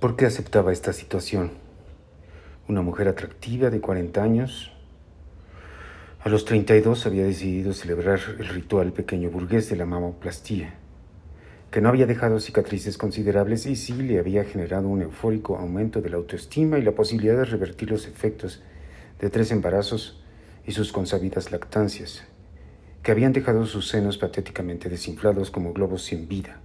¿Por qué aceptaba esta situación? Una mujer atractiva de 40 años. A los 32 había decidido celebrar el ritual pequeño burgués de la mamoplastía, que no había dejado cicatrices considerables y sí le había generado un eufórico aumento de la autoestima y la posibilidad de revertir los efectos de tres embarazos y sus consabidas lactancias, que habían dejado sus senos patéticamente desinflados como globos sin vida.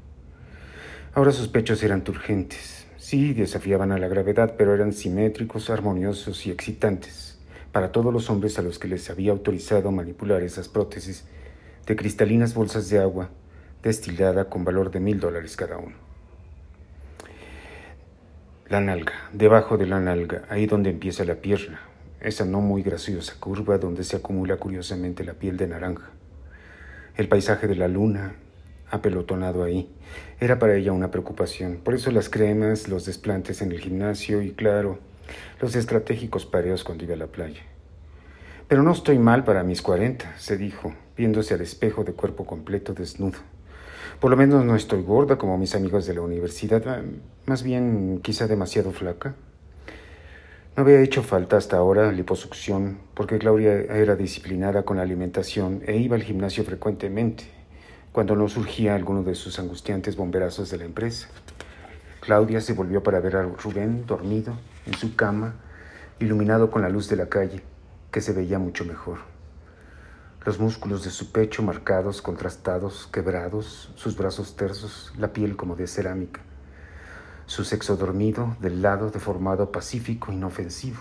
Ahora sus pechos eran turgentes, Sí, desafiaban a la gravedad, pero eran simétricos, armoniosos y excitantes para todos los hombres a los que les había autorizado manipular esas prótesis de cristalinas bolsas de agua destilada con valor de mil dólares cada uno. La nalga, debajo de la nalga, ahí donde empieza la pierna, esa no muy graciosa curva donde se acumula curiosamente la piel de naranja. El paisaje de la luna, apelotonado ahí. Era para ella una preocupación. Por eso las cremas, los desplantes en el gimnasio y, claro, los estratégicos pareos cuando iba a la playa. Pero no estoy mal para mis cuarenta, se dijo, viéndose al espejo de cuerpo completo desnudo. Por lo menos no estoy gorda como mis amigos de la universidad, ah, más bien quizá demasiado flaca. No había hecho falta hasta ahora liposucción, porque Claudia era disciplinada con la alimentación e iba al gimnasio frecuentemente cuando no surgía alguno de sus angustiantes bomberazos de la empresa. Claudia se volvió para ver a Rubén dormido en su cama, iluminado con la luz de la calle, que se veía mucho mejor. Los músculos de su pecho marcados, contrastados, quebrados, sus brazos tersos, la piel como de cerámica. Su sexo dormido, del lado deformado, pacífico, inofensivo.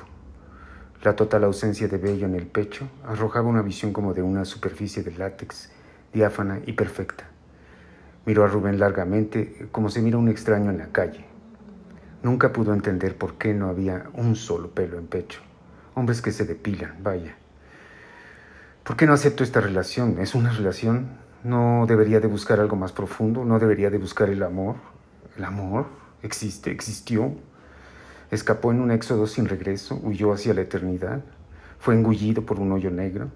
La total ausencia de vello en el pecho arrojaba una visión como de una superficie de látex diáfana y perfecta. Miró a Rubén largamente, como se mira un extraño en la calle. Nunca pudo entender por qué no había un solo pelo en pecho. Hombres que se depilan, vaya. ¿Por qué no acepto esta relación? ¿Es una relación? ¿No debería de buscar algo más profundo? ¿No debería de buscar el amor? ¿El amor? ¿Existe? ¿Existió? ¿Escapó en un éxodo sin regreso? ¿Huyó hacia la eternidad? ¿Fue engullido por un hoyo negro?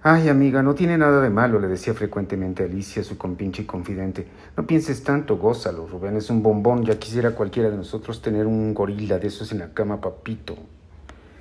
Ay, amiga, no tiene nada de malo, le decía frecuentemente Alicia, su compinche y confidente. No pienses tanto, gózalo, Rubén es un bombón, ya quisiera cualquiera de nosotros tener un gorila de esos en la cama, papito.